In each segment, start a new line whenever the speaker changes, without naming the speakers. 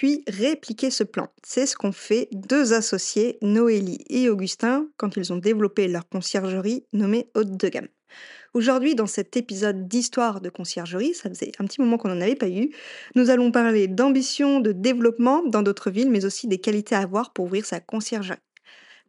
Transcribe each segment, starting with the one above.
puis répliquer ce plan. C'est ce qu'ont fait deux associés, Noélie et Augustin, quand ils ont développé leur conciergerie nommée Haute de gamme. Aujourd'hui, dans cet épisode d'histoire de conciergerie, ça faisait un petit moment qu'on n'en avait pas eu, nous allons parler d'ambition, de développement dans d'autres villes, mais aussi des qualités à avoir pour ouvrir sa conciergerie.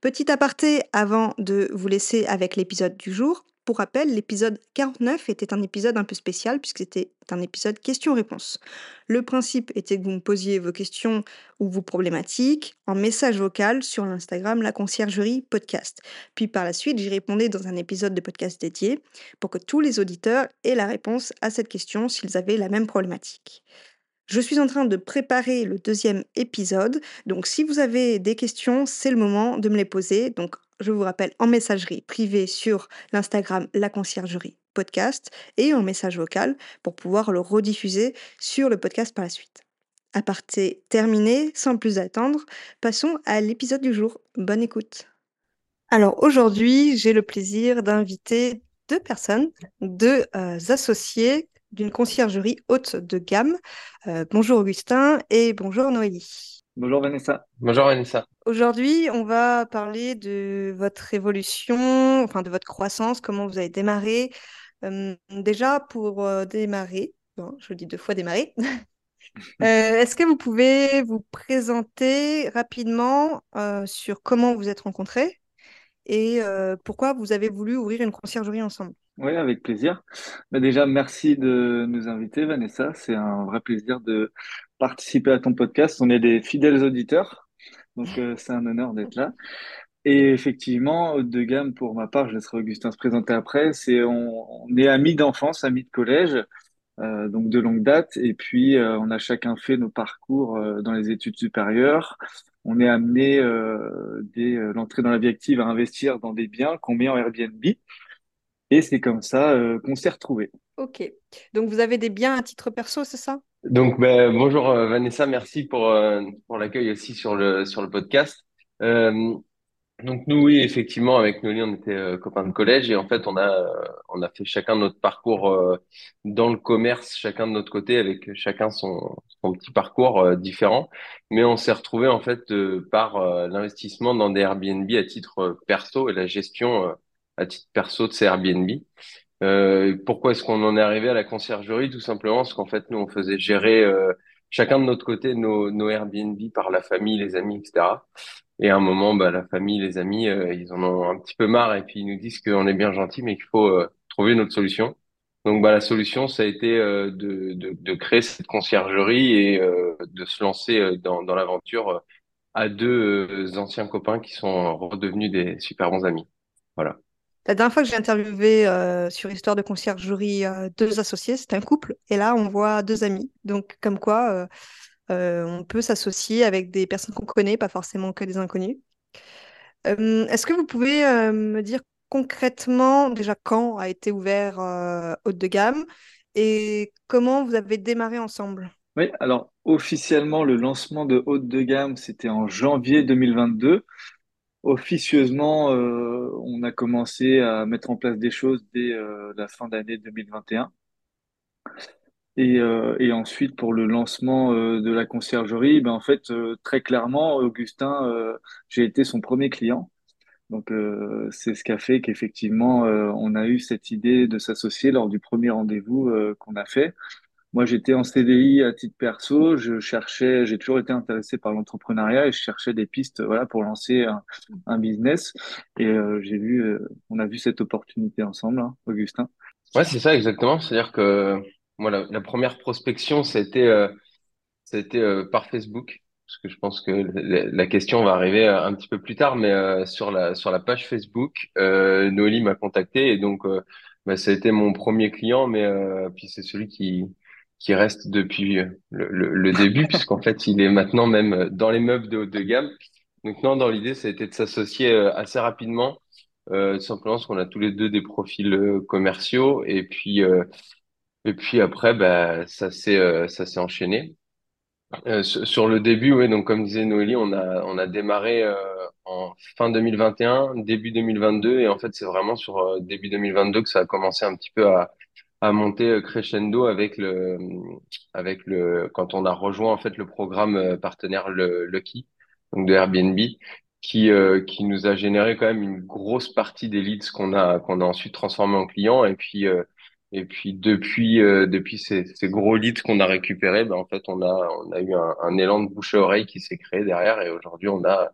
Petit aparté avant de vous laisser avec l'épisode du jour. Pour rappel, l'épisode 49 était un épisode un peu spécial puisque c'était un épisode questions-réponses. Le principe était que vous me posiez vos questions ou vos problématiques en message vocal sur l'Instagram La Conciergerie Podcast. Puis par la suite, j'y répondais dans un épisode de podcast dédié pour que tous les auditeurs aient la réponse à cette question s'ils avaient la même problématique. Je suis en train de préparer le deuxième épisode, donc si vous avez des questions, c'est le moment de me les poser. Je vous rappelle en messagerie privée sur l'Instagram La Conciergerie Podcast et en message vocal pour pouvoir le rediffuser sur le podcast par la suite. À terminé, sans plus attendre, passons à l'épisode du jour. Bonne écoute. Alors aujourd'hui, j'ai le plaisir d'inviter deux personnes, deux euh, associés d'une conciergerie haute de gamme. Euh, bonjour Augustin et bonjour Noélie.
Bonjour Vanessa.
Bonjour Vanessa.
Aujourd'hui, on va parler de votre évolution, enfin de votre croissance, comment vous avez démarré. Euh, déjà, pour euh, démarrer, je le dis deux fois démarrer, est-ce que vous pouvez vous présenter rapidement sur comment vous êtes rencontrés et pourquoi vous avez voulu ouvrir une conciergerie ensemble?
Oui, avec plaisir. Bah, déjà, merci de nous inviter, Vanessa. C'est un vrai plaisir de participer à ton podcast. On est des fidèles auditeurs, donc euh, c'est un honneur d'être là. Et effectivement, de gamme, pour ma part, je laisserai Augustin se présenter après. C'est on, est amis d'enfance, amis de collège, euh, donc de longue date. Et puis, euh, on a chacun fait nos parcours dans les études supérieures. On est amené dès l'entrée dans la vie active à investir dans des biens qu'on met en Airbnb. Et c'est comme ça euh, qu'on s'est retrouvés.
Ok. Donc, vous avez des biens à titre perso, c'est ça?
Donc, ben, bonjour euh, Vanessa, merci pour, euh, pour l'accueil aussi sur le, sur le podcast. donc, nous, oui, effectivement, avec Noli, on était copains de collège et en fait, on a, on a fait chacun notre parcours dans le commerce, chacun de notre côté, avec chacun son, son petit parcours différent. Mais on s'est retrouvés en fait par l'investissement dans des Airbnb à titre perso et la gestion à titre perso de ces Airbnb. Euh, pourquoi est-ce qu'on en est arrivé à la conciergerie? Tout simplement parce qu'en fait, nous, on faisait gérer euh, chacun de notre côté nos, Airbnb par la famille, les amis, etc. Et à un moment, bah, la famille, les amis, euh, ils en ont un petit peu marre et puis ils nous disent qu'on est bien gentil, mais qu'il faut trouver notre solution. Donc, bah, la solution, ça a été de, de, de, créer cette conciergerie et de se lancer dans, dans l'aventure à deux anciens copains qui sont redevenus des super bons amis. Voilà.
La dernière fois que j'ai interviewé euh, sur Histoire de conciergerie euh, deux associés, c'était un couple. Et là, on voit deux amis. Donc, comme quoi, euh, on peut s'associer avec des personnes qu'on connaît, pas forcément que des inconnus. Est-ce que vous pouvez me dire concrètement déjà quand a été ouvert Haute de gamme et comment vous avez démarré ensemble?
Oui, alors officiellement, le lancement de Haute de gamme, c'était en janvier 2022 officieusement, euh, on a commencé à mettre en place des choses dès euh, la fin d'année 2021. Et, euh, et ensuite, pour le lancement de la conciergerie, ben en fait, très clairement, Augustin, j'ai été son premier client. Donc, c'est ce qui a fait qu'effectivement, on a eu cette idée de s'associer lors du premier rendez-vous qu'on a fait. Moi, j'étais en CDI à titre perso. Je cherchais, j'ai toujours été intéressé par l'entrepreneuriat et je cherchais des pistes, voilà, pour lancer un, business. Et euh, j'ai vu, euh, on a vu cette opportunité ensemble, hein, Augustin.
Ouais, c'est ça exactement. C'est-à-dire que moi, la, première prospection, c'était, euh, c'était euh, par Facebook, parce que je pense que la, question va arriver un petit peu plus tard, mais sur la sur la page Facebook, Noélie m'a contacté et donc bah, ça a été mon premier client, mais puis c'est celui qui qui reste depuis euh, le, le, début, puisqu'en fait, il est maintenant même dans les meubles de haut de gamme. Donc non, dans l'idée, ça a été de s'associer euh, assez rapidement euh, simplement parce qu'on a tous les deux des profils euh, commerciaux et puis euh, et puis après bah ça s'est euh, ça s'est enchaîné. Euh, sur le début, oui, donc comme disait Noélie, on a on a démarré euh, en fin 2021, début 2022 et en fait c'est vraiment sur euh, début 2022 que ça a commencé un petit peu à à monter euh, crescendo avec le avec le quand on a rejoint en fait le programme euh, partenaire Lucky donc de Airbnb qui euh, qui nous a généré quand même une grosse partie des leads qu'on a qu'on a ensuite transformé en clients et puis euh, et puis depuis euh, depuis ces, ces gros leads qu'on a récupérés ben en fait on a on a eu un, un élan de bouche à oreille qui s'est créé derrière et aujourd'hui on a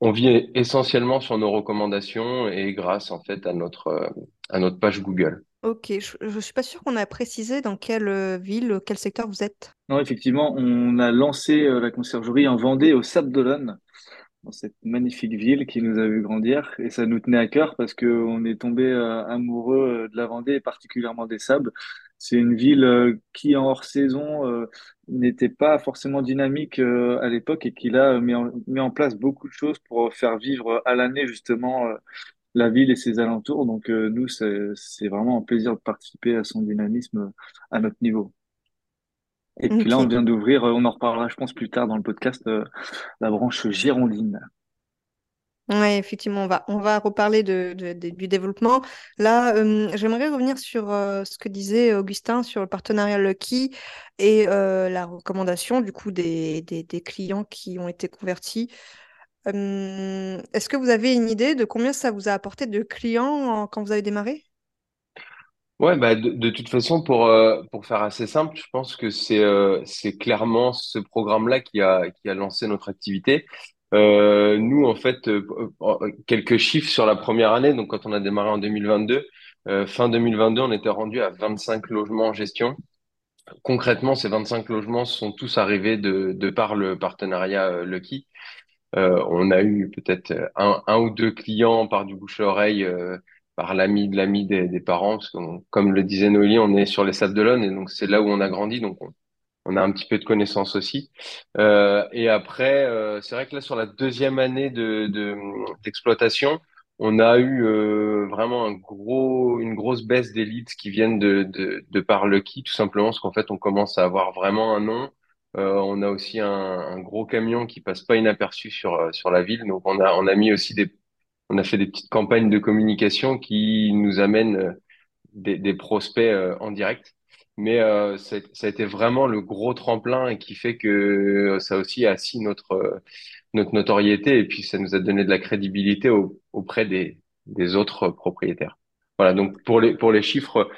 on vit essentiellement sur nos recommandations et grâce en fait à notre à notre page Google.
Ok, je ne suis pas sûre qu'on a précisé dans quelle euh, ville, quel secteur vous êtes.
Non, effectivement, on a lancé euh, la conciergerie en Vendée, au Sable d'Olonne, dans cette magnifique ville qui nous a vu grandir. Et ça nous tenait à cœur parce qu'on est tombé euh, amoureux euh, de la Vendée et particulièrement des sables. C'est une ville euh, qui, en hors saison, euh, n'était pas forcément dynamique euh, à l'époque et qui a mis en, mis en place beaucoup de choses pour faire vivre à l'année justement euh, la ville et ses alentours. Donc euh, nous, c'est, vraiment un plaisir de participer à son dynamisme euh, à notre niveau. Et puis là, on vient d'ouvrir, euh, on en reparlera, je pense, plus tard dans le podcast, euh, la branche girondine.
Ouais, effectivement, on va, on va reparler de, de- de- du développement. Là, euh, j'aimerais revenir sur ce que disait Augustin sur le partenariat Lucky et la recommandation du coup des, des, des clients qui ont été convertis. Est-ce que vous avez une idée de combien ça vous a apporté de clients quand vous avez démarré?
Ouais, bah de, toute façon, pour, euh, pour faire assez simple, je pense que c'est euh, clairement ce programme-là qui a, qui a lancé notre activité. Euh, nous, en fait, quelques chiffres sur la première année. Donc, quand on a démarré en 2022, euh, fin 2022, on était rendu à 25 logements en gestion. Concrètement, ces 25 logements sont tous arrivés de, de par le partenariat Lucky. Euh, on a eu peut-être un, un ou deux clients par du bouche à oreille, euh, par l'ami de l'ami des, des parents, parce que comme le disait Noélie, on est sur les Sables d'Olonne et donc c'est là où on a grandi, donc on, on a un petit peu de connaissances aussi. Euh, et après, euh, c'est vrai que là sur la deuxième année de, de d'exploitation, on a eu euh, vraiment un gros, une grosse baisse des leads qui viennent de, de, de par Lucky, tout simplement parce qu'en fait on commence à avoir vraiment un nom. Euh, on a aussi un, un gros camion qui passe pas inaperçu sur euh, sur la ville, donc on a on a mis aussi des on a fait des petites campagnes de communication qui nous amènent euh, des, des prospects euh, en direct. Mais euh, ça, ça a été vraiment le gros tremplin et qui fait que ça aussi a assis notre notre notoriété et puis ça nous a donné de la crédibilité au- auprès des des autres propriétaires. Voilà, donc pour les pour les chiffres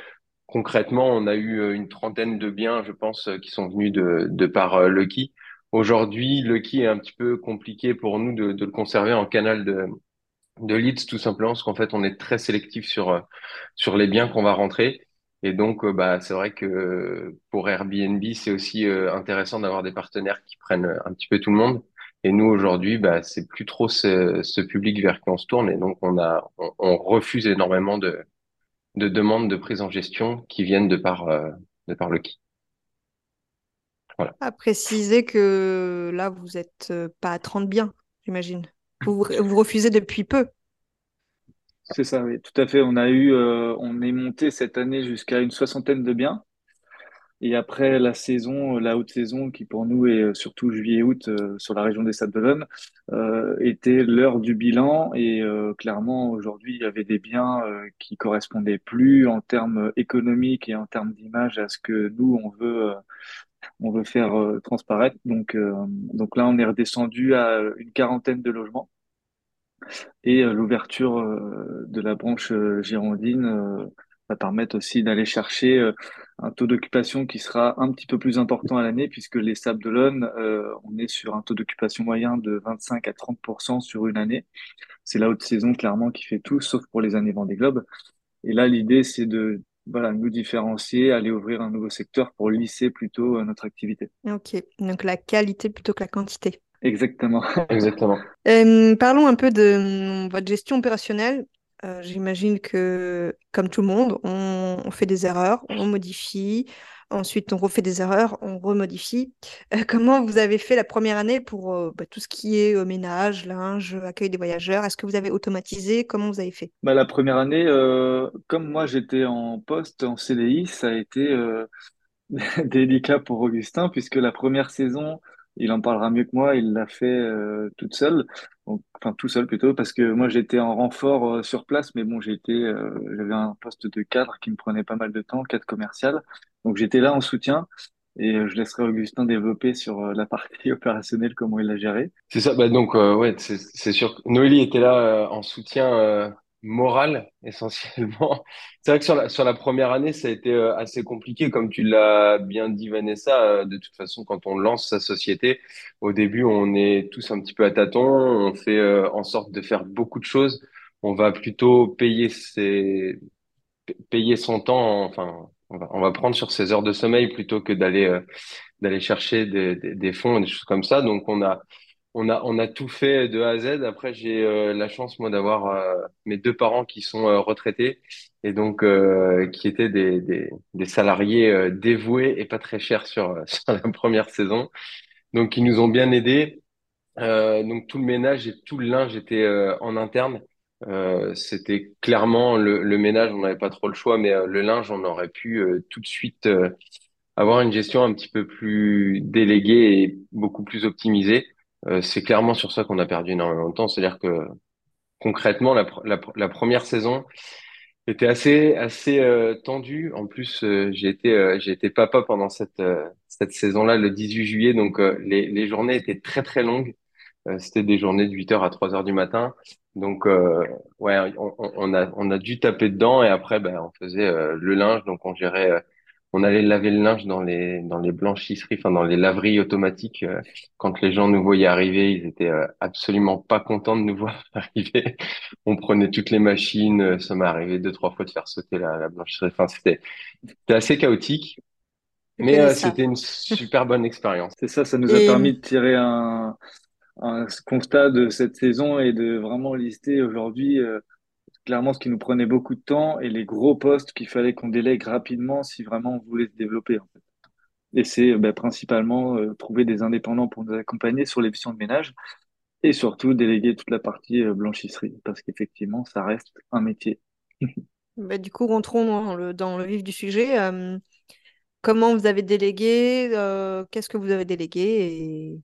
Concrètement, on a eu euh, une trentaine de biens, je pense, euh, qui sont venus de, de par euh, Lucky. Aujourd'hui, Lucky est un petit peu compliqué pour nous de, de le conserver en canal de, de leads, tout simplement, parce qu'en fait, on est très sélectif sur, sur les biens qu'on va rentrer. Et donc, bah, c'est vrai que pour Airbnb, c'est aussi intéressant d'avoir des partenaires qui prennent un petit peu tout le monde. Et nous, aujourd'hui, bah, c'est plus trop ce, ce public vers qui on se tourne. Et donc, on a, on refuse énormément de de demandes de prise en gestion qui viennent de par, euh, de par le qui. Voilà.
À préciser que là, vous êtes euh, pas à 30 biens, j'imagine. Vous, vous refusez depuis peu.
C'est ça, oui, tout à fait. On a eu, euh, on est monté cette année jusqu'à une soixantaine de biens. Et après la saison, la haute saison, qui pour nous est euh, surtout juillet-août euh, sur la région des Sables-d'Olonne, euh, était l'heure du bilan. Et euh, clairement, aujourd'hui, il y avait des biens euh, qui correspondaient plus en termes économiques et en termes d'image à ce que nous, on veut, euh, on veut faire euh, transparaître. Donc, euh, donc là, on est redescendu à une quarantaine de logements. Et euh, l'ouverture euh, de la branche euh, girondine euh, va permettre aussi d'aller chercher euh, un taux d'occupation qui sera un petit peu plus important à l'année, puisque les Sables d'Olonne, euh, on est sur un taux d'occupation moyen de 25 à 30% sur une année. C'est la haute saison clairement qui fait tout, sauf pour les années Vendée Globe. Et là, l'idée, c'est de voilà, nous différencier, aller ouvrir un nouveau secteur pour lisser plutôt euh, notre activité.
Ok, donc la qualité plutôt que la quantité.
Exactement.
Exactement.
Euh, parlons un peu de hum, votre gestion opérationnelle. Euh, j'imagine que, comme tout le monde, on, fait des erreurs, on modifie, ensuite on refait des erreurs, on remodifie. Euh, comment vous avez fait la première année pour euh, bah, tout ce qui est ménage, linge, accueil des voyageurs? Est-ce que vous avez automatisé? Comment vous avez fait?
Bah, la première année, comme moi j'étais en poste, en CDI, ça a été délicat pour Augustin, puisque la première saison, il en parlera mieux que moi, il l'a fait toute seule, donc, enfin tout seul plutôt, parce que moi j'étais en renfort euh, sur place, mais bon, j'étais, euh, j'avais un poste de cadre qui me prenait pas mal de temps, cadre commercial, donc j'étais là en soutien, et euh, je laisserai Augustin développer sur euh, la partie opérationnelle, comment il l'a géré.
C'est ça, bah donc euh, ouais, c'est c'est sûr. que Noélie était là euh, en soutien euh, moral essentiellement. C'est vrai que sur la sur la première année, ça a été euh, assez compliqué, comme tu l'as bien dit, Vanessa. euh, de toute façon, quand on lance sa société, au début, on est tous un petit peu à tâtons. On fait euh, en sorte de faire beaucoup de choses. On va plutôt payer ses payer son temps. Enfin, on va on va prendre sur ses heures de sommeil plutôt que d'aller euh, d'aller chercher des, des des fonds, des choses comme ça. Donc on a on a, on a tout fait de A à Z. Après, j'ai euh, la chance, moi, d'avoir euh, mes deux parents qui sont euh, retraités et donc qui étaient des, des, salariés dévoués et pas très chers sur, la première saison. Donc, ils nous ont bien aidés. Donc, tout le ménage et tout le linge était en interne. C'était clairement le, le ménage, on n'avait pas trop le choix, mais le linge, on aurait pu tout de suite avoir une gestion un petit peu plus déléguée et beaucoup plus optimisée. Euh, c'est clairement sur ça qu'on a perdu énormément de temps. C'est-à-dire que concrètement, la, pr- la, pr- la première saison était assez assez euh, tendue. En plus, euh, j'ai été euh, j'ai été papa pendant cette euh, cette saison-là, le 18 juillet. Donc les les journées étaient très très longues. C'était des journées de 8 heures à 3 heures du matin. Donc ouais, on, on a on a dû taper dedans et après ben on faisait le linge. Donc on gérait on allait laver le linge dans les dans les blanchisseries, enfin dans les laveries automatiques. euh, quand les gens nous voyaient arriver, ils étaient euh, absolument pas contents de nous voir arriver. On prenait toutes les machines. euh, Ça m'est arrivé deux trois fois de faire sauter la, la blanchisserie. Enfin c'était c'était assez chaotique, mais euh, c'était une super bonne expérience.
C'est ça, ça nous a
Et
permis de tirer un, un constat de cette saison et de vraiment lister aujourd'hui euh, clairement ce qui nous prenait beaucoup de temps et les gros postes qu'il fallait qu'on délègue rapidement si vraiment on voulait se développer. Et c'est ben, principalement euh, trouver des indépendants pour nous accompagner sur les missions de ménage et surtout déléguer toute la partie euh, blanchisserie parce qu'effectivement, ça reste un métier.
bah, du coup, rentrons dans le, dans le vif du sujet. Euh, comment vous avez délégué? qu'est-ce que vous avez délégué?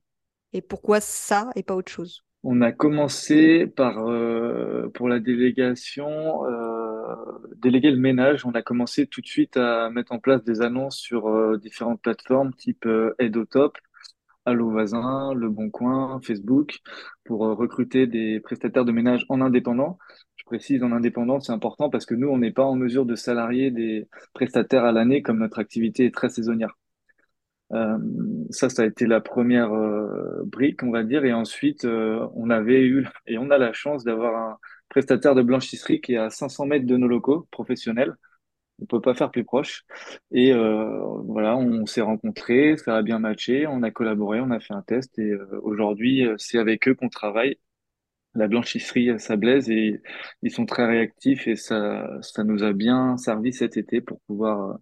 Et pourquoi ça et pas autre chose?
On a commencé par, euh, pour la délégation, euh, déléguer le ménage. On a commencé tout de suite à mettre en place des annonces sur euh, différentes plateformes type euh, Aide au Top, Allo Voisin, Le Bon Coin, Facebook, pour euh, recruter des prestataires de ménage en indépendant. Je précise en indépendant, c'est important parce que nous, on n'est pas en mesure de salarier des prestataires à l'année comme notre activité est très saisonnière. Euh, ça, ça a été la première euh, brique, on va dire. Et ensuite, euh, on avait eu et on a la chance d'avoir un prestataire de blanchisserie qui est à 500 mètres de nos locaux professionnels. On peut pas faire plus proche. Et euh, voilà, on s'est rencontrés, ça a bien matché, on a collaboré, on a fait un test. Et euh, aujourd'hui, c'est avec eux qu'on travaille. La blanchisserie, ça blaise et ils sont très réactifs et ça, ça nous a bien servi cet été pour pouvoir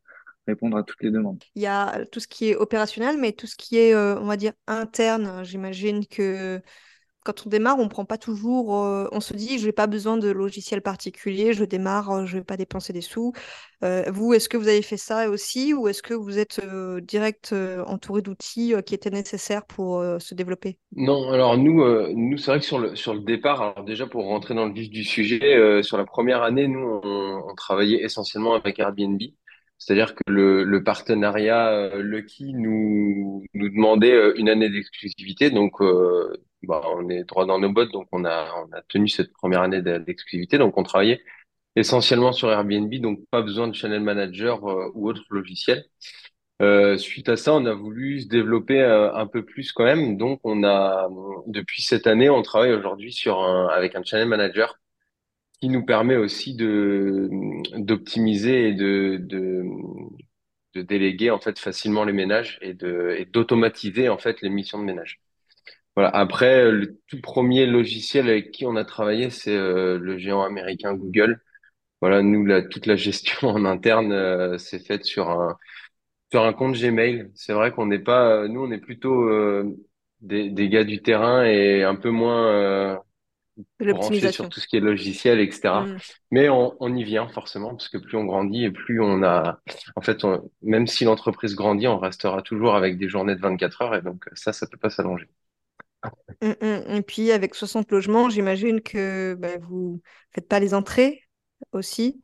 répondre à toutes les demandes.
Il y a tout ce qui est opérationnel, mais tout ce qui est, euh, on va dire, interne. J'imagine que quand on démarre, on prend pas toujours. euh, on se dit, je n'ai pas besoin de logiciel particulier, je démarre, euh, je vais pas dépenser des sous. Euh, vous, est-ce que vous avez fait ça aussi, ou est-ce que vous êtes euh, direct euh, entouré d'outils euh, qui étaient nécessaires pour euh, se développer?
Non, alors nous, euh, nous c'est vrai que sur le sur le départ, alors déjà pour rentrer dans le vif du sujet, euh, sur la première année, nous on, on travaillait essentiellement avec Airbnb, c'est-à-dire que le, partenariat euh, Lucky nous nous demandait euh, une année d'exclusivité, donc euh, bah, on est droit dans nos bottes, donc on a tenu cette première année de- d'exclusivité, donc on travaillait essentiellement sur Airbnb, donc pas besoin de channel manager ou autre logiciel. Suite à ça, on a voulu se développer un peu plus quand même. Donc, on a, depuis cette année, on travaille aujourd'hui avec un channel manager qui nous permet aussi de, d'optimiser et de, de, de déléguer en fait facilement les ménages et de, et d'automatiser en fait les missions de ménage. Voilà. Après, le tout premier logiciel avec qui on a travaillé, c'est euh, le géant américain Google. Voilà, nous, la, toute la gestion en interne, euh, c'est faite sur un sur un compte Gmail. C'est vrai qu'on n'est pas, nous, on est plutôt euh, des, des gars du terrain et un peu moins
De
branchés sur tout ce qui est logiciel, etc.
Mmh.
Mais on, on y vient forcément parce que plus on grandit et plus on a, en fait, on- même si l'entreprise grandit, on restera toujours avec des journées de 24 heures et donc ça, ça peut pas s'allonger.
Mmh, mmh. Et puis avec 60 logements, j'imagine que bah, vous faites pas les entrées aussi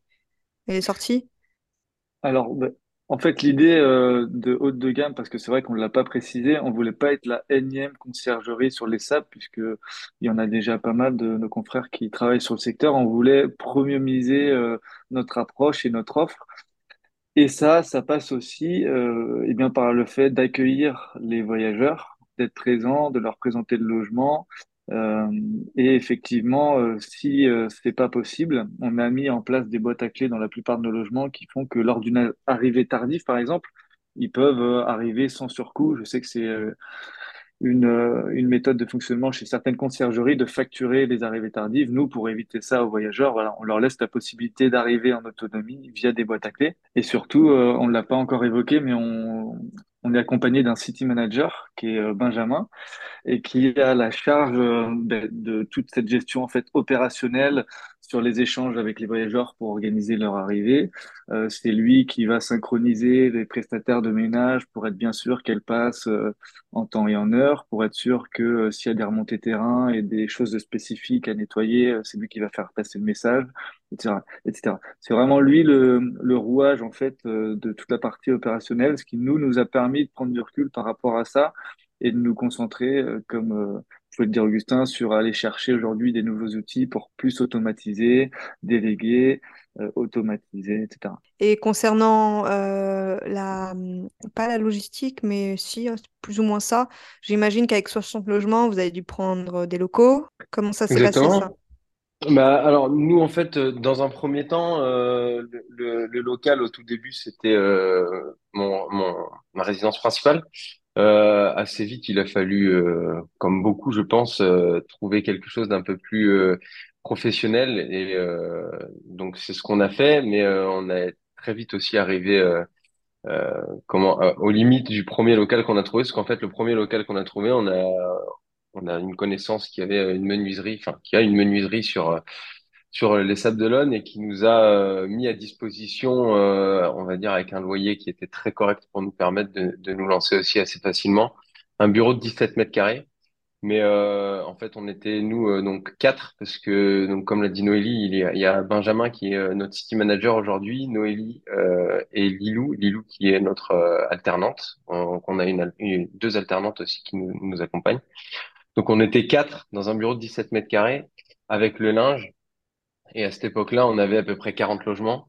et les sorties?
Alors, ben, en fait, l'idée euh, de haute de gamme, parce que c'est vrai qu'on ne l'a pas précisé, on voulait pas être la énième conciergerie sur les SAP, puisque il y en a déjà pas mal de nos confrères qui travaillent sur le secteur. On voulait premiumiser euh, notre approche et notre offre. Et ça, ça passe aussi euh, eh bien, par le fait d'accueillir les voyageurs, d'être présent, de leur présenter le logement. Euh, et effectivement, euh, si euh, c'est pas possible, on a mis en place des boîtes à clés dans la plupart de nos logements qui font que lors d'une arrivée tardive, par exemple, ils peuvent arriver sans surcoût. Je sais que c'est une, euh, une méthode de fonctionnement chez certaines conciergeries de facturer les arrivées tardives. Nous, pour éviter ça aux voyageurs, voilà, on leur laisse la possibilité d'arriver en autonomie via des boîtes à clés. Et surtout, euh, on ne l'a pas encore évoqué, mais on, on est accompagné d'un city manager qui est euh, Benjamin et qui a la charge de, de toute cette gestion en fait opérationnelle sur les échanges avec les voyageurs pour organiser leur arrivée. Euh, c'est lui qui va synchroniser les prestataires de ménage pour être bien sûr qu'elles passent euh, en temps et en heure, pour être sûr que euh, s'il y a des remontées terrain et des choses spécifiques à nettoyer, euh, c'est lui qui va faire passer le message, etc., etc. C'est vraiment lui le, le rouage en fait euh, de toute la partie opérationnelle, ce qui nous nous a permis de prendre du recul par rapport à ça et de nous concentrer, comme peux le dire Augustin, sur aller chercher aujourd'hui des nouveaux outils pour plus automatiser, déléguer, euh, automatiser, etc.
Et concernant euh, la, pas la logistique, mais si, c'est plus ou moins ça, j'imagine qu'avec 60 logements, vous avez dû prendre des locaux. Comment ça s'est passé ça?
Exactement. Bah, alors nous en fait euh, dans un premier temps euh, le, le- le local au tout début c'était euh, mon, mon ma résidence principale. Euh, assez vite il a fallu euh, comme beaucoup je pense euh, trouver quelque chose d'un peu plus euh, professionnel. Et euh, donc c'est ce qu'on a fait. Mais euh, on a très vite aussi arrivé comment aux limites du premier local qu'on a trouvé. Parce qu'en fait le premier local qu'on a trouvé on a on a une connaissance qui avait une menuiserie enfin qui a une menuiserie sur sur les Sables d'Olonne et qui nous a euh, mis à disposition, euh, on va dire avec un loyer qui était très correct pour nous permettre de, nous lancer aussi assez facilement. Un bureau de 17 mètres carrés. Mais euh, en fait, on était nous euh, donc quatre parce que donc comme l'a dit Noélie, il y a, Benjamin qui est euh, notre city manager aujourd'hui, Noélie euh, et Lilou, Lilou qui est notre euh, alternante. On, a une- deux alternantes aussi qui nous, nous accompagnent. Donc on était quatre dans un bureau de 17 mètres carrés avec le linge. Et à cette époque-là, on avait à peu près 40 logements.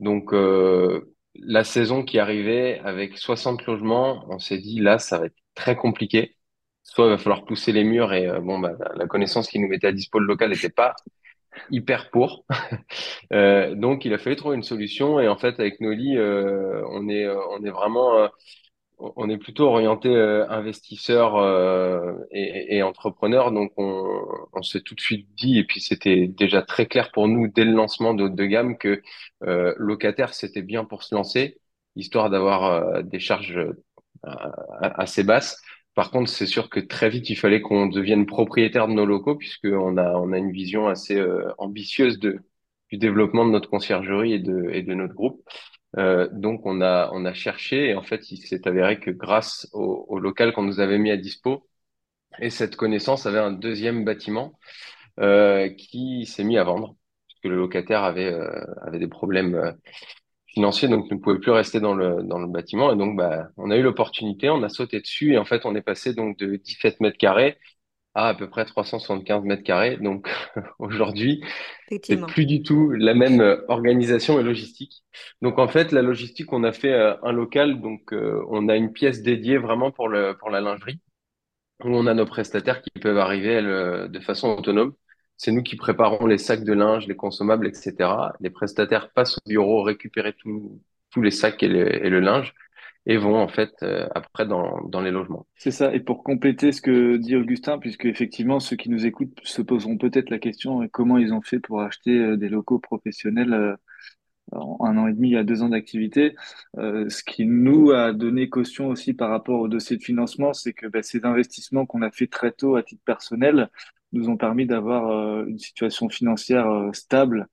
Donc, euh, la saison qui arrivait avec 60 logements, on s'est dit, là, ça va être très compliqué. Soit il va falloir pousser les murs et euh, bon, bah, la connaissance qui nous mettait à dispo le local n'était pas hyper pour. Euh, donc, il a fallu trouver une solution. Et en fait, avec Noli, euh, on est, euh, on est vraiment on est plutôt orienté euh, investisseur euh, et, et entrepreneur, donc on, s'est tout de suite dit, et puis c'était déjà très clair pour nous dès le lancement de de gamme que euh, locataire c'était bien pour se lancer, histoire d'avoir euh, des charges assez basses. Par contre, c'est sûr que très vite il fallait qu'on devienne propriétaire de nos locaux, puisque on a on a une vision assez ambitieuse du développement de notre conciergerie et de et de notre groupe. Euh, donc on a on a cherché et en fait il s'est avéré que grâce au, au local qu'on nous avait mis à dispo et cette connaissance avait un deuxième bâtiment euh, qui s'est mis à vendre parce que le locataire avait euh, avait des problèmes financiers donc ne pouvait plus rester dans le dans le bâtiment. Et donc bah on a eu l'opportunité on a sauté dessus et en fait on est passé donc de 17 mètres carrés à à peu près 375 mètres carrés donc aujourd'hui c'est plus du tout la même euh, organisation et logistique. Donc en fait, la logistique, on a fait euh, un local, donc euh, on a une pièce dédiée vraiment pour le pour la lingerie, où on a nos prestataires qui peuvent arriver elles, de façon autonome. C'est nous qui préparons les sacs de linge, les consommables, etc. Les prestataires passent au bureau récupérer tout- tous les sacs et le linge. Et vont en fait euh, après dans, dans les logements.
C'est ça. Et pour compléter ce que dit Augustin, puisque effectivement ceux qui nous écoutent se poseront peut-être la question euh, comment ils ont fait pour acheter euh, des locaux professionnels euh, un an et demi, a deux ans d'activité. Euh, ce qui nous a donné caution aussi par rapport au dossier de financement, c'est que bah, ces investissements qu'on a fait très tôt à titre personnel nous ont permis d'avoir une situation financière stable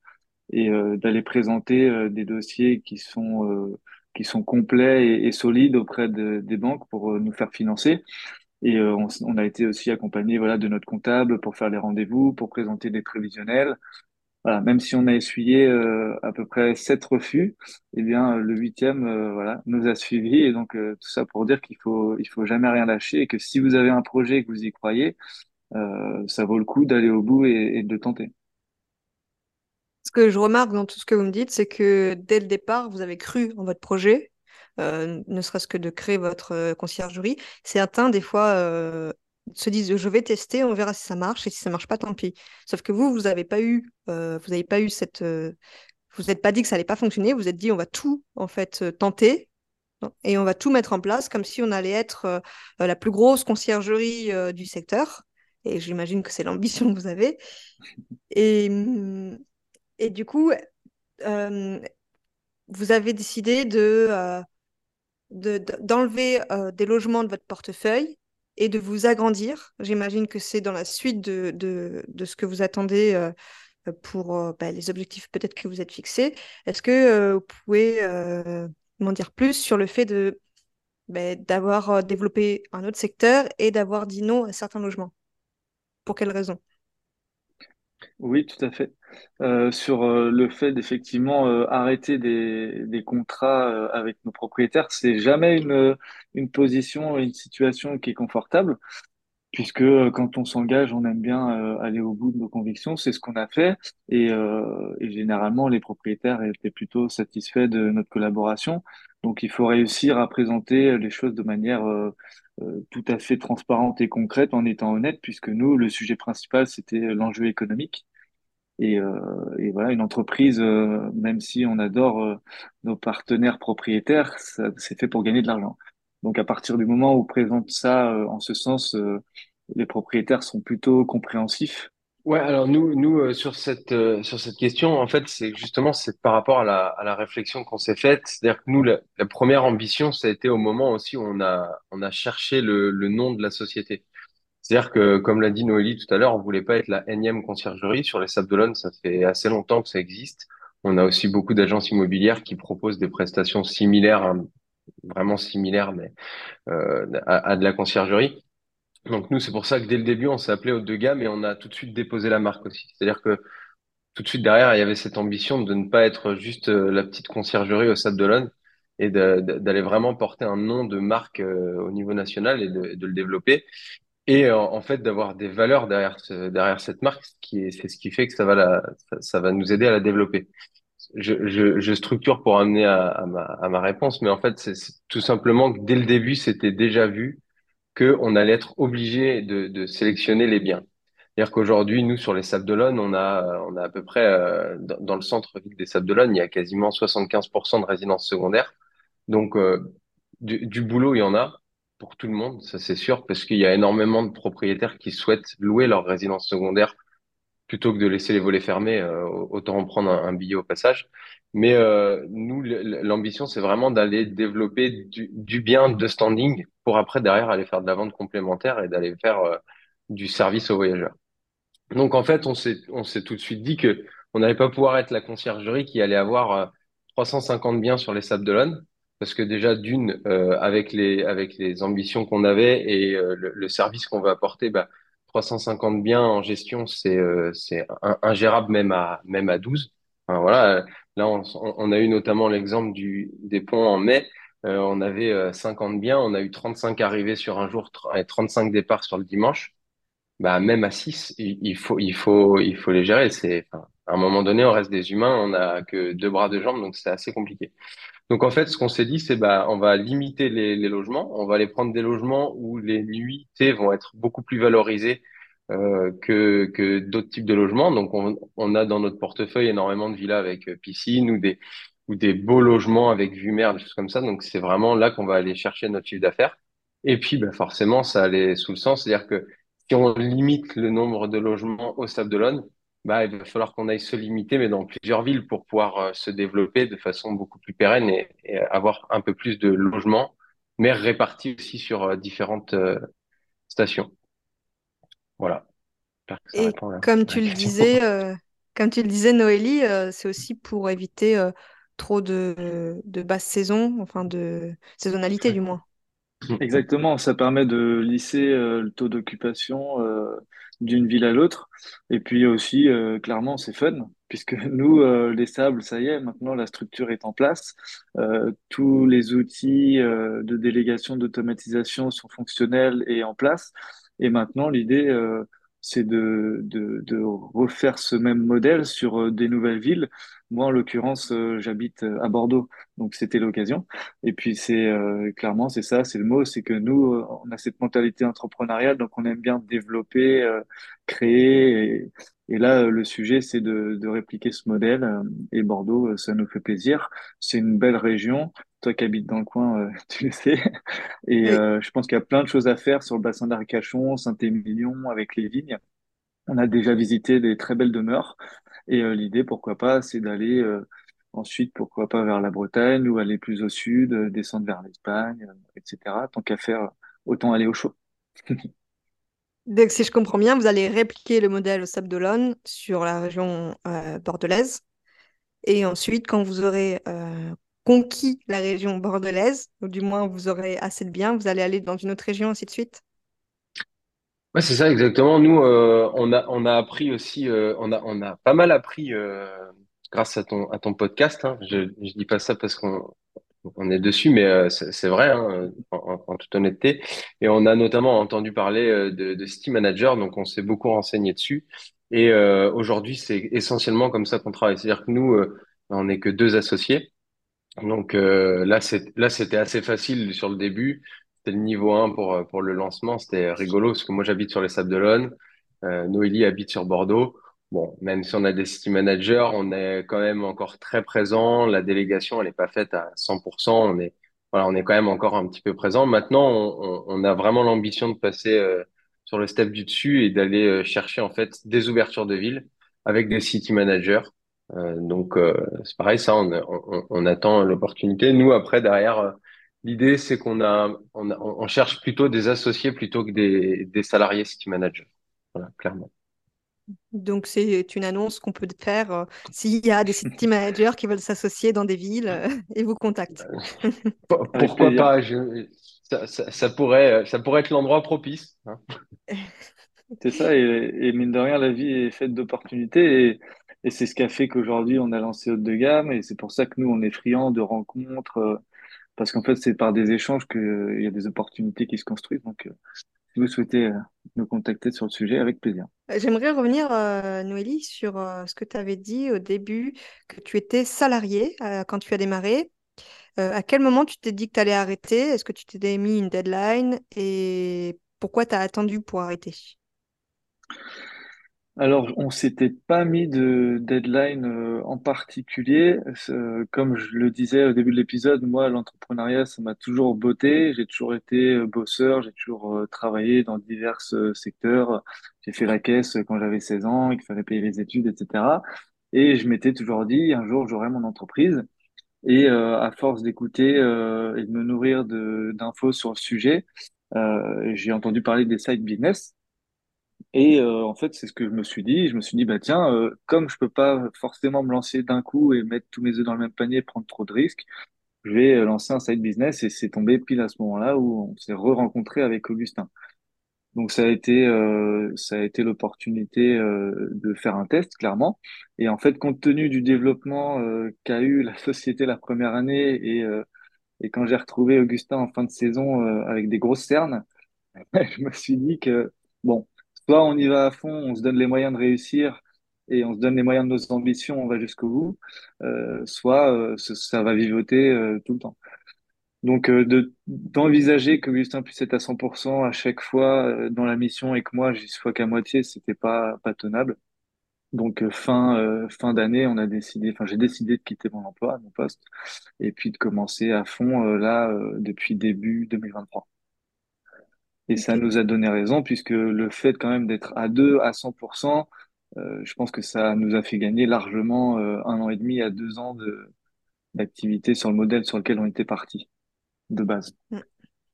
et d'aller présenter des dossiers qui sont qui sont complets et, solides auprès de- des banques pour euh, nous faire financer. Et euh, on, on a été aussi accompagné voilà de notre comptable pour faire les rendez-vous, pour présenter des prévisionnels. Voilà, même si on a essuyé euh, à peu près sept refus, eh bien le huitième euh, voilà nous a suivis et donc euh, tout ça pour dire qu'il faut il faut jamais rien lâcher et que si vous avez un projet et que vous y croyez, euh, ça vaut le coup d'aller au bout et, et de le tenter.
Ce que je remarque dans tout ce que vous me dites, c'est que dès le départ, vous avez cru en votre projet, euh, ne serait-ce que de créer votre euh, conciergerie. Certains, des fois, euh, se disent, je vais tester, on verra si ça marche, et si ça marche pas, tant pis. Sauf que vous, vous n'avez pas eu, euh, vous n'avez pas eu cette, vous n'êtes pas dit que ça allait pas fonctionner. Vous êtes dit, on va tout en fait tenter et on va tout mettre en place comme si on allait être la plus grosse conciergerie du secteur. Et j'imagine que c'est l'ambition que vous avez. Et, hum, et du coup, euh, vous avez décidé de, euh, de- de- d'enlever euh, des logements de votre portefeuille et de vous agrandir. J'imagine que c'est dans la suite de, de, ce que vous attendez pour bah, les objectifs peut-être que vous êtes fixés. Est-ce que vous pouvez m'en dire plus sur le fait de, bah, d'avoir développé un autre secteur et d'avoir dit non à certains logements? Pour quelles raisons?
Oui, tout à fait. Euh, sur euh, le fait d'effectivement euh, arrêter des, contrats avec nos propriétaires, c'est jamais une, une position, une situation qui est confortable. puisque quand on s'engage, on aime bien aller au bout de nos convictions. C'est ce qu'on a fait et, généralement les propriétaires étaient plutôt satisfaits de notre collaboration. Donc il faut réussir à présenter les choses de manière tout à fait transparente et concrète en étant honnête, puisque nous, le sujet principal, c'était l'enjeu économique. Et, euh, voilà, une entreprise, euh, même si on adore euh, nos partenaires propriétaires, c'est fait pour gagner de l'argent. Donc à partir du moment où on présente ça euh, en ce sens, euh, les propriétaires sont plutôt compréhensifs.
Ouais, alors nous, nous euh, sur cette euh, sur cette question, en fait, c'est justement c'est par rapport à la à la réflexion qu'on s'est faite. C'est-à-dire que nous, la, première ambition, ça a été au moment aussi où on a on a cherché le le nom de la société. C'est-à-dire que, comme l'a dit Noélie tout à l'heure, on voulait pas être la énième conciergerie. Sur les Sables d'Olonne, ça fait assez longtemps que ça existe. On a aussi beaucoup d'agences immobilières qui proposent des prestations similaires, hein, vraiment similaires, mais euh, à, à de la conciergerie. Donc nous, c'est pour ça que dès le début, on s'est appelé haut de gamme et on a tout de suite déposé la marque aussi. C'est-à-dire que tout de suite derrière, il y avait cette ambition de ne pas être juste euh, la petite conciergerie au Sable d'Olonne et d'aller vraiment porter un nom de marque euh, au niveau national et de, le développer. Et euh, en fait, d'avoir des valeurs derrière ce- derrière cette marque, c'est ce qui fait que ça va la, ça, va nous aider à la développer. Je, je, je structure pour amener à, ma, à ma réponse, mais en fait, c'est tout simplement que dès le début, c'était déjà vu qu'on allait être obligé de, sélectionner les biens. C'est-à-dire qu'aujourd'hui, nous, sur les Sables d'Olonne, on a, on a à peu près, euh, dans, le centre-ville des Sables d'Olonne, il y a quasiment 75% de résidences secondaires. Donc, euh, du, du boulot, il y en a pour tout le monde, ça c'est sûr, parce qu'il y a énormément de propriétaires qui souhaitent louer leur résidence secondaire plutôt que de laisser les volets fermés, euh, autant en prendre un, billet au passage. Mais euh, nous, l'ambition, c'est vraiment d'aller développer du, du bien de standing pour après, derrière, aller faire de la vente complémentaire et d'aller faire euh, du service aux voyageurs. Donc, en fait, on s'est, tout de suite dit que on n'allait pas pouvoir être la conciergerie qui allait avoir euh, 350 biens sur les Sables d'Olonne, parce que déjà, d'une, euh, avec les, avec les ambitions qu'on avait et euh, le, le service qu'on veut apporter, bah, 350 biens en gestion, c'est euh, ingérable même à, même à 12. Enfin, voilà, euh, là, on, a eu notamment l'exemple des ponts en mai. Euh, on avait euh, 50 biens, on a eu 35 arrivées sur un jour et 35 départs sur le dimanche bah même à 6, il, faut les gérer. À un moment donné, on reste des humains, on n'a que deux bras, deux jambes, donc c'est assez compliqué. Donc en fait, ce qu'on s'est dit, c'est bah on va limiter les, les logements, on va aller prendre des logements où les nuitées vont être beaucoup plus valorisées euh, que que d'autres types de logements. Donc on on a dans notre portefeuille énormément de villas avec euh, piscine ou des ou des beaux logements avec vue mer, des choses comme ça. Donc c'est vraiment là qu'on va aller chercher notre chiffre d'affaires. Et puis bah, forcément, ça allait sous le sens, c'est-à-dire que si on limite le nombre de logements au Sable d'Olonne, bah, il va falloir qu'on aille se limiter, mais dans plusieurs villes pour pouvoir euh, se développer de façon beaucoup plus pérenne et, et avoir un peu plus de logements, mais répartis aussi sur euh, différentes euh, stations. Voilà.
Et
répond
comme tu le disais, euh, comme tu le disais, Noélie, euh, c'est aussi pour éviter euh, trop de, de basse saison, enfin de saisonnalité du moins.
Exactement, ça permet de lisser euh, le taux d'occupation euh, d'une ville à l'autre. Et puis aussi, euh, clairement, c'est fun, puisque nous, euh, les sables, ça y est, maintenant la structure est en place. Euh, tous les outils euh, de délégation, d'automatisation sont fonctionnels et en place. Et maintenant, l'idée, c'est de, de, de refaire ce même modèle sur euh, des nouvelles villes. Moi, en l'occurrence, euh, j'habite euh, à Bordeaux, donc c'était l'occasion. Et puis c'est euh, clairement c'est ça, c'est le mot, c'est que nous on a cette mentalité entrepreneuriale, donc on aime bien développer, euh, créer. Et, là le sujet c'est de, de répliquer ce modèle. et Bordeaux, ça nous fait plaisir. C'est une belle région. Toi qui habites dans le coin, euh, tu le sais. Et euh, je pense qu'il y a plein de choses à faire sur le bassin d'Arcachon, Saint-Émilion, avec les vignes. On a déjà visité des très belles demeures et euh, l'idée, pourquoi pas, c'est d'aller ensuite, pourquoi pas, vers la Bretagne ou aller plus au sud, descendre vers l'Espagne, etc. Tant qu'à faire, autant aller au chaud.
Donc, si je comprends bien, vous allez répliquer le modèle au Sable d'Olonne sur la région bordelaise. Et ensuite, quand vous aurez conquis la région bordelaise, ou du moins vous aurez assez de biens, vous allez aller dans une autre région, ainsi de suite?
Ouais, c'est ça exactement. Nous, euh, on a on a appris aussi, euh, on a on a pas mal appris euh, grâce à ton à ton podcast. Hein. Je je dis pas ça parce qu'on on est dessus, mais c'est vrai hein, en, toute honnêteté. Et on a notamment entendu parler de, de City Manager, donc on s'est beaucoup renseigné dessus. Et aujourd'hui, c'est essentiellement comme ça qu'on travaille. C'est-à-dire que nous, on n'est que deux associés. Donc euh, là, c'était assez facile sur le début. C'était le niveau un pour euh, pour le lancement. C'était rigolo parce que moi, j'habite sur les Sables d'Olonne. Euh, Noélie habite sur Bordeaux. Bon, même si on a des city managers, on est quand même encore très présent. La délégation, elle n'est pas faite à 100%. On est voilà, on est quand même encore un petit peu présent. Maintenant, on, on, on a vraiment l'ambition de passer euh, sur le step du dessus et d'aller euh, chercher en fait des ouvertures de ville avec des city managers. Euh, donc euh, c'est pareil, ça, on, on, on attend l'opportunité. Nous, après, derrière, euh, l'idée, c'est qu'on a, on a, on cherche plutôt des associés plutôt que des, des salariés city managers. Voilà, clairement.
Donc, c'est une annonce qu'on peut faire euh, s'il y a des city managers qui veulent s'associer dans des villes euh, et vous contactent.
Pourquoi pas? Je, ça, ça, ça pourrait, ça pourrait être l'endroit propice. hein.
C'est ça, et, et mine de rien, la vie est faite d'opportunités, et, et c'est ce qui a fait qu'aujourd'hui, on a lancé Haute de gamme, et c'est pour ça que nous, on est friands de rencontres, euh, parce qu'en fait, c'est par des échanges qu'il y a des opportunités qui se construisent. Donc, euh, si vous souhaitez euh, nous contacter sur le sujet, avec plaisir.
Euh, J'aimerais revenir, euh, Noélie, sur euh, ce que tu avais dit au début, que tu étais salarié euh, quand tu as démarré. Euh, à quel moment tu t'es dit que tu allais arrêter? Est-ce que tu t'es mis une deadline? Et pourquoi tu as attendu pour arrêter?
Alors, on s'était pas mis de deadline euh, en particulier. Euh, comme je le disais au début de l'épisode, moi, l'entrepreneuriat, ça m'a toujours botté. J'ai toujours été euh, bosseur, j'ai toujours euh, travaillé dans divers euh, secteurs. J'ai fait la caisse quand j'avais 16 ans, il fallait payer les études, etc. Et je m'étais toujours dit, un jour, j'aurai mon entreprise. Et à force d'écouter euh, et de me nourrir d'infos sur le sujet, euh, j'ai entendu parler des side business. Et euh, en fait, c'est ce que je me suis dit. Je me suis dit, bah tiens, euh, comme je peux pas forcément me lancer d'un coup et mettre tous mes œufs dans le même panier, et prendre trop de risques, je vais euh, lancer un side business. Et c'est tombé pile à ce moment-là où on s'est re-rencontré avec Augustin. Donc ça a été, euh, ça a été l'opportunité euh, de faire un test, clairement. Et en fait, compte tenu du développement qu'a eu la société la première année et, et quand j'ai retrouvé Augustin en fin de saison avec des grosses cernes, je me suis dit que, bon, soit on y va à fond, on se donne les moyens de réussir et on se donne les moyens de nos ambitions, on va jusqu'au bout, euh, soit euh, ça, va vivoter euh, tout le temps. Donc, de, d'envisager qu'Augustin puisse être à 100% à chaque fois dans la mission et que moi, j'y sois qu'à moitié, c'était pas, pas tenable. Donc fin fin d'année, on a décidé, enfin j'ai décidé de quitter mon emploi, mon poste, et puis de commencer à fond là depuis début 2023. Et ça nous a donné raison puisque le fait quand même d'être à deux à 100%, euh, je pense que ça nous a fait gagner largement euh, un an et demi à deux ans de d'activité sur le modèle sur lequel on était parti de base.
Mm,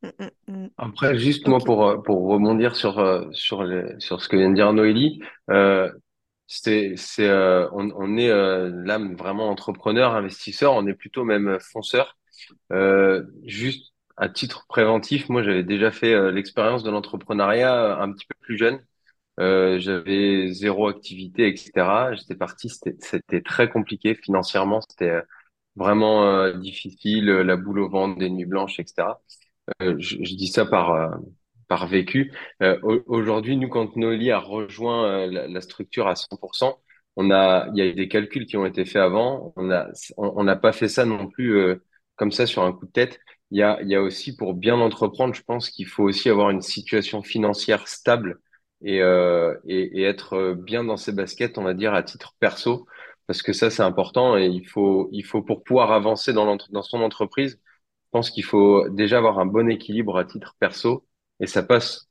mm, mm, mm.
Après, juste moi pour euh, pour rebondir sur sur les, sur ce que vient de dire Noélie, euh, c'est c'est euh, on, on est euh, là vraiment entrepreneur, investisseur, on est plutôt même fonceur. Euh, juste à titre préventif, moi j'avais déjà fait euh, l'expérience de l'entrepreneuriat euh, un petit peu plus jeune. Euh, j'avais zéro activité, etc. J'étais parti, c'était très compliqué financièrement, c'était vraiment difficile, la boule au ventre, des nuits blanches, etc. Je, dis ça par par vécu. Au- aujourd'hui, nous, quand Noélie a rejoint la, structure à 100%, on a, il y a des calculs qui ont été faits avant. On a, on n'a pas fait ça non plus comme ça sur un coup de tête. Il y a, y a aussi pour bien entreprendre, je pense qu'il faut aussi avoir une situation financière stable et, euh, et, et être euh, bien dans ses baskets, on va dire, à titre perso, parce que ça, c'est important et il faut, il faut pour pouvoir avancer dans dans son entreprise je pense qu'il faut déjà avoir un bon équilibre à titre perso et ça passe,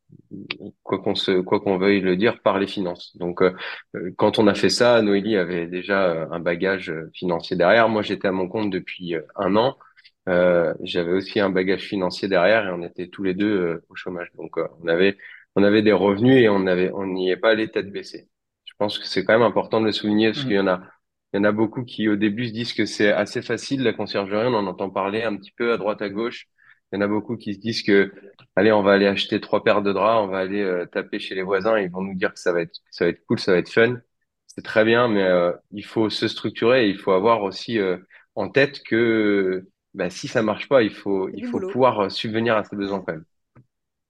quoi qu'on se, quoi qu'on veuille le dire, par les finances. Donc, euh, euh, quand on a fait ça, Noélie avait déjà euh, un bagage financier derrière. Moi, j'étais à mon compte depuis un an. Euh, j'avais aussi un bagage financier derrière et on était tous les deux euh, au chômage. Donc, euh, on avait, on avait des revenus et on avait, on n'y est pas allé tête baissée. Je pense que c'est quand même important de le souligner parce qu'il y en a il y en a beaucoup qui, au début, se disent que c'est assez facile, la conciergerie. On en entend parler un petit peu à droite, à gauche. Il y en a beaucoup qui se disent que, allez, on va aller acheter trois paires de draps, on va aller taper chez les voisins, ils vont nous dire que ça va être, que ça va être cool, ça va être fun. C'est très bien, mais il faut se structurer et il faut avoir aussi en tête que bah, si ça marche pas, il faut,
C'est
il
du
faut
boulot.
pouvoir euh, subvenir à ses besoins quand même.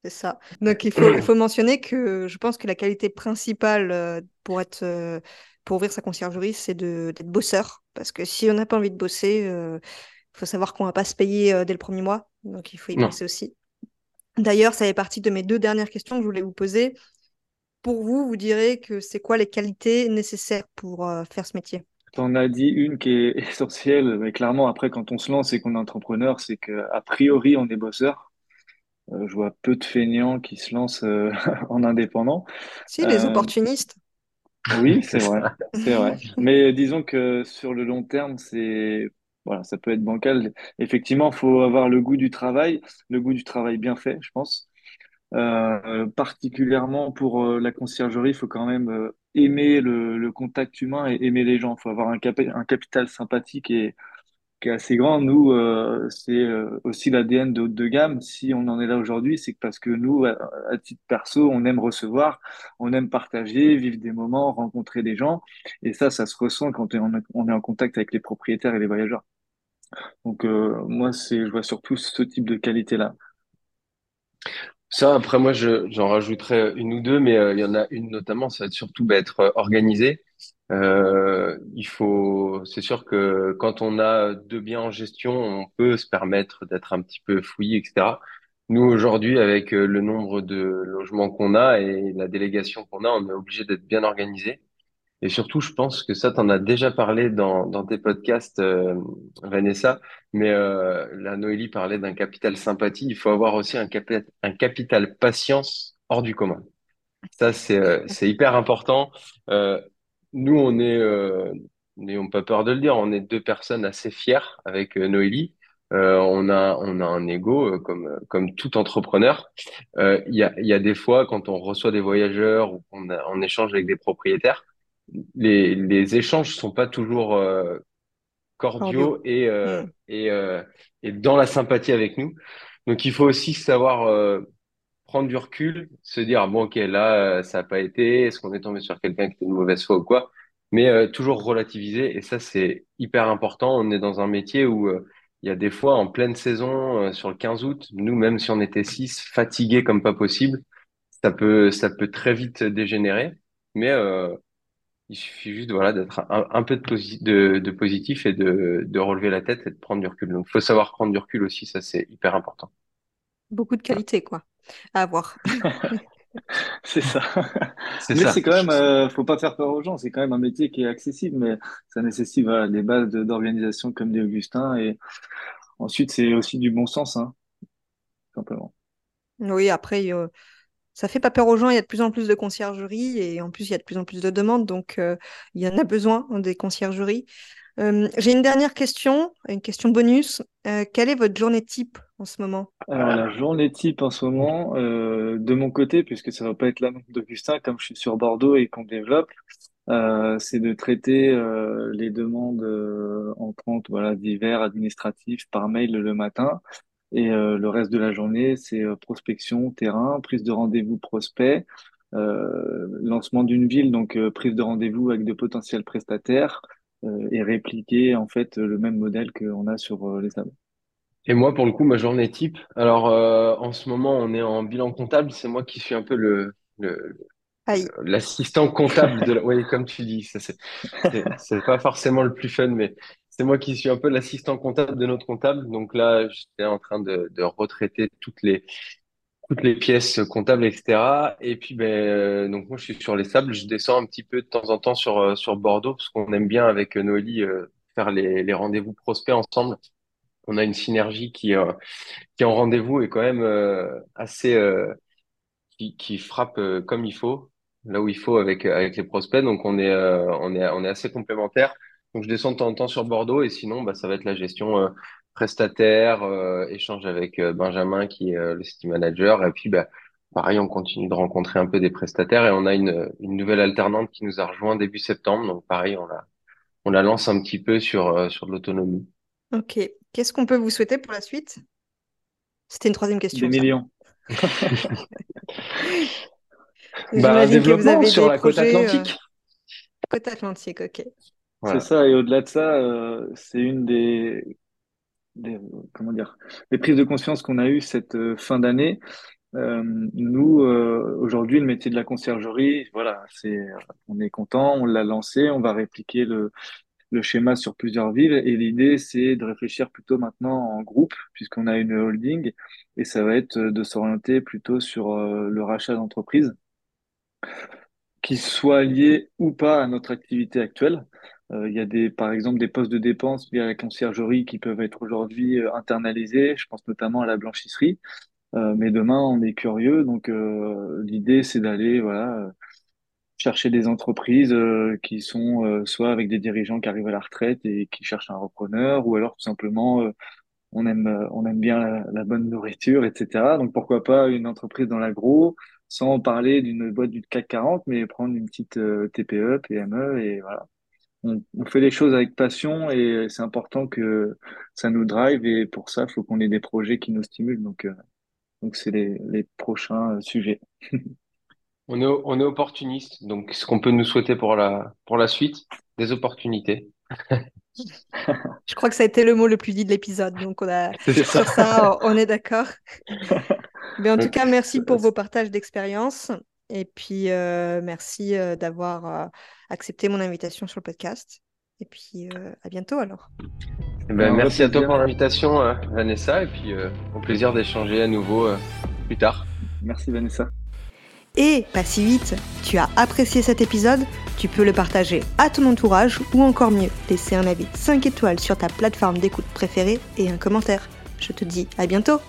c'est ça. Donc il faut, il faut mentionner que je pense que la qualité principale euh, pour être, euh, pour ouvrir sa conciergerie, c'est d'être bosseur. Parce que si on n'a pas envie de bosser, il faut savoir qu'on va pas se payer dès le premier mois. Donc il faut y penser aussi. D'ailleurs, ça fait partie de mes deux dernières questions que je voulais vous poser. Pour vous, vous direz que c'est quoi les qualités nécessaires pour euh, faire ce métier?
T'en as dit une qui est essentielle, mais clairement après quand on se lance et qu'on est entrepreneur, c'est que a priori on est bosseur. Euh, je vois peu de feignants qui se lancent euh, en indépendant.
Si, les
Euh,
opportunistes.
oui,
C'est
vrai, c'est vrai. Mais disons que sur le long terme, c'est voilà, ça peut être bancal. Effectivement, faut avoir le goût du travail, le goût du travail bien fait, je pense. Euh, particulièrement pour euh, la conciergerie, il faut quand même euh, aimer le, contact humain et aimer les gens. Il faut avoir un, capi- un capital sympathique et qui est assez grand. Nous, c'est aussi l'ADN de haute de gamme. Si on en est là aujourd'hui, c'est parce que nous, à, à titre perso, on aime recevoir, on aime partager, vivre des moments, rencontrer des gens. Et ça, ça se ressent quand on est, en contact avec les propriétaires et les voyageurs. Donc, moi, je vois surtout ce type de qualité-là.
Ça, après, moi, je, j'en rajouterais une ou deux, mais euh, il y en a une notamment, ça va être surtout bah, être euh, organisé. Euh, il faut, c'est sûr que quand on a deux biens en gestion, on peut se permettre d'être un petit peu fouillis, etc. Nous, aujourd'hui, avec euh, le nombre de logements qu'on a et la délégation qu'on a, on est obligé d'être bien organisé. Et surtout, je pense que ça, t'en as déjà parlé dans, dans tes podcasts, euh, Vanessa, mais euh, la Noélie parlait d'un capital sympathie. Il faut avoir aussi un, capi- un capital patience hors du commun. Ça, c'est euh, hyper important. Euh, nous, on est, euh, n'ayons pas peur de le dire, on est deux personnes assez fières avec euh, Noélie. Euh, on a, on a un ego euh, comme, comme tout entrepreneur. Euh, Il y a, il y a des fois, quand on reçoit des voyageurs ou qu'on on échange avec des propriétaires, les, les échanges sont pas toujours euh,
Cordiaux.
et, euh,
Hmm.
et, euh, et dans la sympathie avec nous. Donc, il faut aussi savoir euh, prendre du recul, se dire, bon, ok, là, euh, ça n'a pas été, est-ce qu'on est tombé sur quelqu'un qui était de mauvaise foi ou quoi? Mais euh, toujours relativiser, et ça, c'est hyper important. On est dans un métier où il y a des fois, en pleine saison, euh, sur le 15 août, nous, même si on était six, fatigués comme pas possible, ça peut, ça peut très vite dégénérer. Mais euh, il suffit juste, voilà, d'être un, un peu de, posi- de, de positif et de, de relever la tête et de prendre du recul. Donc, il faut savoir prendre du recul aussi, ça, c'est hyper important.
Beaucoup de
Voilà.
qualité, quoi, à avoir.
C'est ça. Mais c'est quand même, euh, faut pas faire peur aux gens. C'est quand même un métier qui est accessible, mais ça nécessite voilà, des bases de- d'organisation comme dit Augustin. Et ensuite, c'est aussi du bon sens, hein, simplement.
Oui, après, euh, ça fait pas peur aux gens. Il y a de plus en plus de conciergeries et en plus, il y a de plus en plus de demandes. Donc, euh, il y en a besoin des conciergeries. J'ai une dernière question, une question bonus. Euh, quelle est votre journée type en ce moment?
Alors, la journée type en ce moment, euh, de mon côté, puisque ça va pas être la même d'Augustin, comme je suis sur Bordeaux et qu'on développe, c'est de traiter les demandes entrantes, voilà, divers, administratifs par mail le matin. Et euh, le reste de la journée, c'est euh, prospection, terrain, prise de rendez-vous prospect, euh, lancement d'une ville, donc euh, prise de rendez-vous avec de potentiels prestataires euh, et répliquer en fait le même modèle qu'on a sur euh, les salles.
Et moi, pour le coup, ma journée type. Alors, euh, en ce moment, on est en bilan comptable. C'est moi qui suis un peu le, l'assistant comptable de la... Oui, comme tu dis, ça, c'est, c'est c'est pas forcément le plus fun, mais c'est moi qui suis un peu l'assistant comptable de notre comptable. Donc là, j'étais en train de, de retraiter toutes les, toutes les pièces comptables, etc. Et puis, ben, euh, donc moi, je suis sur les sables. Je descends un petit peu de temps en temps sur, euh, sur Bordeaux, parce qu'on aime bien avec Noélie euh, faire les, les rendez-vous prospects ensemble. On a une synergie qui, euh, qui en rendez-vous est quand même assez qui, qui frappe comme il faut, là où il faut avec avec les prospects. Donc on est on est on est assez complémentaires. Donc je descends de temps en temps sur Bordeaux et sinon bah ça va être la gestion euh, prestataire, euh, échange avec euh, Benjamin qui est euh, le city manager et puis bah pareil on continue de rencontrer un peu des prestataires et on a une une nouvelle alternante qui nous a rejoint début septembre. Donc pareil on la on la lance un petit peu sur euh, sur de l'autonomie.
Ok. Qu'est-ce qu'on peut vous souhaiter pour la suite? C'était une troisième
Des
question, ça.
millions.
Bah
que vous
développement sur
des
la côte
euh,
atlantique.
côte atlantique, ok.
C'est ça, et au-delà de ça, euh, c'est une des, des, comment dire, des prises de conscience qu'on a eues cette euh, fin d'année. Euh, nous, euh, aujourd'hui, le métier de la conciergerie, voilà, c'est, euh, on est content, on l'a lancé, on va répliquer le, le schéma sur plusieurs villes, et l'idée, c'est de réfléchir plutôt maintenant en groupe, puisqu'on a une holding, et ça va être de s'orienter plutôt sur euh, le rachat d'entreprises qui soient liés ou pas à notre activité actuelle. Euh, il y a des, par exemple, des postes de dépenses via la conciergerie qui peuvent être aujourd'hui euh, internalisés. Je pense notamment à la blanchisserie. Euh, mais demain, on est curieux, donc l'idée, c'est d'aller, voilà, chercher des entreprises qui sont soit avec des dirigeants qui arrivent à la retraite et qui cherchent un repreneur, ou alors tout simplement, on aime, on aime bien la, la bonne nourriture, etc. Donc pourquoi pas une entreprise dans l'agro, sans parler d'une boîte du CAC 40, mais prendre une petite TPE, PME, et voilà. On, on fait les choses avec passion et c'est important que ça nous drive et pour ça, il faut qu'on ait des projets qui nous stimulent. Donc, euh, donc c'est les, les prochains euh, sujets.
On est, on est opportuniste, donc ce qu'on peut nous souhaiter pour la, pour la suite, des opportunités.
Je crois que ça a été le mot le plus dit de l'épisode, donc on a...
C'est ça.
sur ça, on est d'accord. Mais en tout cas, merci pour vos partages d'expérience. Et puis, euh, merci euh, d'avoir euh, accepté mon invitation sur le podcast. Et puis, euh, à bientôt alors.
eh ben, merci à toi pour l'invitation, euh, Vanessa, et puis euh, au plaisir d'échanger à nouveau euh, plus tard.
Merci Vanessa.
Et pas si vite, tu as apprécié cet épisode, tu peux le partager à ton entourage ou encore mieux, laisser un avis 5 étoiles sur ta plateforme d'écoute préférée et un commentaire. Je te dis à bientôt